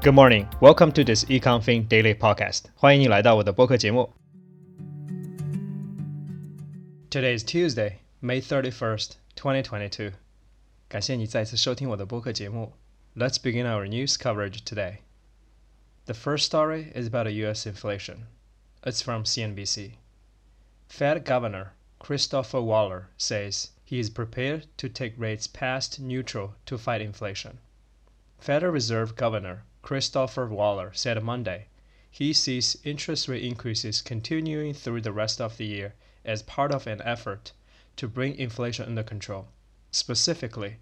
Good morning. Welcome to this EconFin Daily Podcast. 欢迎你来到我的播客节目。Today is Tuesday, May 31st, 2022. 感谢你再次收听我的播客节目。Let's begin our news coverage today. The first story is about U.S. inflation. It's from CNBC. Fed Governor Christopher Waller says he is prepared to take rates past neutral to fight inflation. Federal Reserve Governor Christopher Waller said Monday he sees interest rate increases continuing through the rest of the year as part of an effort to bring inflation under control. Specifically,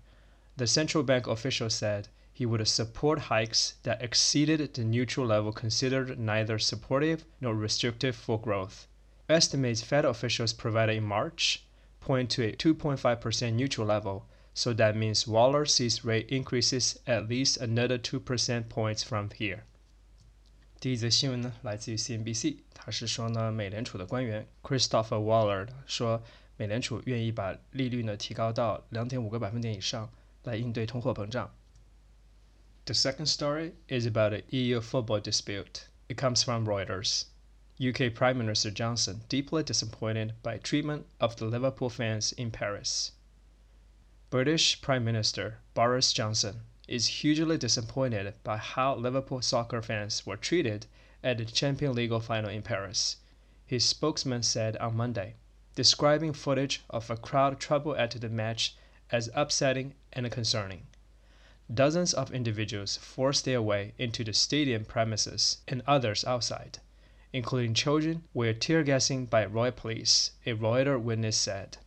the central bank official said he would support hikes that exceeded the neutral level considered neither supportive nor restrictive for growth. Estimates Fed officials provided in March point to a 2.5% neutral level so that means Waller sees rate increases at least another 2 percent points from here. 第一则新闻呢，来自于 CNBC，他是说呢，美联储的官员 Christopher Waller 说，美联储愿意把利率呢提高到两点五个百分点以上，来应对通货膨胀。The second story is about an EU football dispute. It comes from Reuters. UK Prime Minister Johnson deeply disappointed by treatment of the Liverpool fans in Paris. British Prime Minister Boris Johnson is hugely disappointed by how Liverpool soccer fans were treated at the Champions League final in Paris, his spokesman said on Monday, describing footage of a crowd trouble at the match as upsetting and concerning. Dozens of individuals forced their way into the stadium premises and others outside, including children, were tear gassing by Royal Police, a Reuters witness said.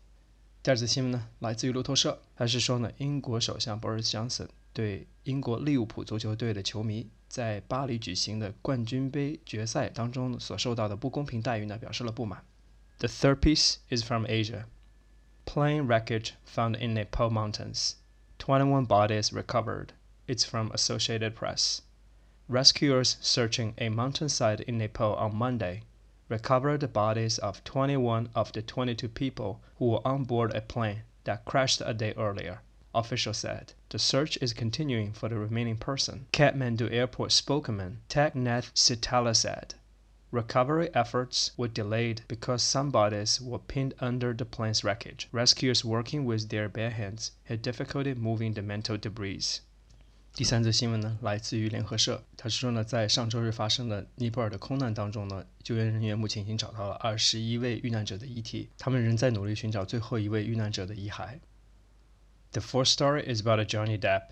第二则新闻呢，来自于路透社，他是说呢，英国首相 Boris Johnson 对英国利物浦足球队的球迷在巴黎举行的冠军杯决赛当中所受到的不公平待遇呢，表示了不满。The third piece is from Asia. Plane wreckage found in Nepal mountains. 21 bodies recovered. It's from Associated Press. Rescuers searching a mountainside in Nepal on Monday recovered the bodies of 21 of the 22 people who were on board a plane that crashed a day earlier. Officials said the search is continuing for the remaining person. Kathmandu Airport spokesman Nath Sitaula said recovery efforts were delayed because some bodies were pinned under the plane's wreckage. Rescuers working with their bare hands had difficulty moving the metal debris. 第三则新闻呢，来自于联合社。他是说呢，在上周日发生的尼泊尔的空难当中呢，救援人员目前已经找到了二十一位遇难者的遗体，他们仍在努力寻找最后一位遇难者的遗骸。The fourth story is about Johnny Depp.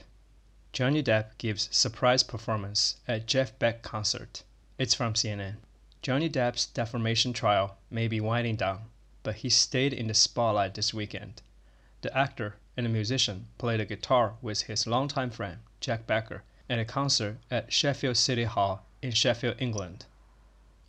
Johnny Depp gives surprise performance at Jeff Beck concert. It's from CNN. Johnny Depp's defamation trial may be winding down, but he stayed in the spotlight this weekend. The actor and a musician played a guitar with his longtime friend Jack Becker at a concert at Sheffield City Hall in Sheffield, England.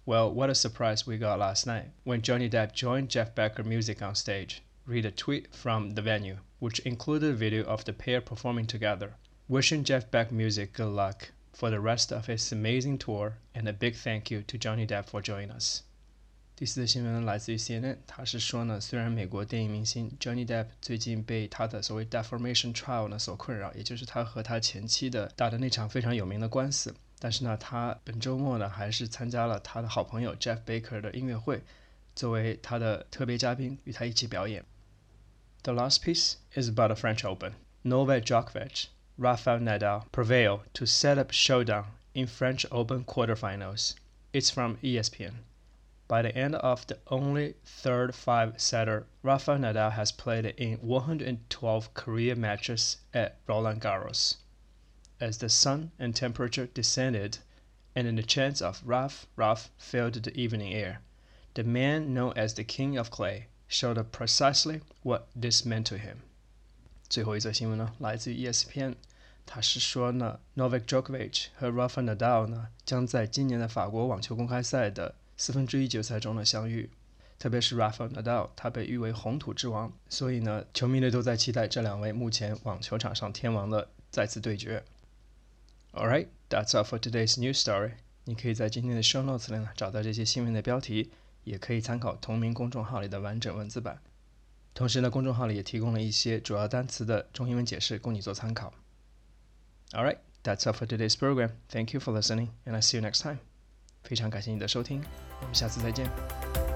Well, what a surprise we got last night when Johnny Depp joined Jeff Becker music on stage. Read a tweet from the venue, which included a video of the pair performing together, wishing Jeff Beck music good luck for the rest of his amazing tour and a big thank you to Johnny Depp for joining us. 第四则新闻来自于 CNN，他是说呢，虽然美国电影明星 Johnny Depp 最近被他的所谓 defamation trial 呢所困扰，也就是他和他前妻的打的那场非常有名的官司，但是呢，他本周末呢还是参加了他的好朋友 Jeff Baker 的音乐会，作为他的特别嘉宾与他一起表演。The last piece is about the French Open. Novak Djokovic, Rafael Nadal prevail to set up showdown in French Open quarterfinals. It's from ESPN. By the end of the only third five setter, Rafael Nadal has played in 112 career matches at Roland Garros. As the sun and temperature descended, and in the chants of Rafa, Rafa filled the evening air, the man known as the King of Clay showed precisely what this meant to him. 最后一则新闻呢，来自于 ESPN，他是说呢，Novak Djokovic 和 Rafael Nadal 呢，将在今年的法国网球公开赛的四分之一决赛中的相遇，特别是 Rafael Nadal，他被誉为红土之王，所以呢，球迷们都在期待这两位目前网球场上天王的再次对决。All right, that's all for today's news story。你可以在今天的 show notes 里呢找到这些新闻的标题，也可以参考同名公众号里的完整文字版。同时呢，公众号里也提供了一些主要单词的中英文解释，供你做参考。All right, That's all for today's program. Thank you for listening, and I see you next time. 非常感谢你的收听，我们下次再见。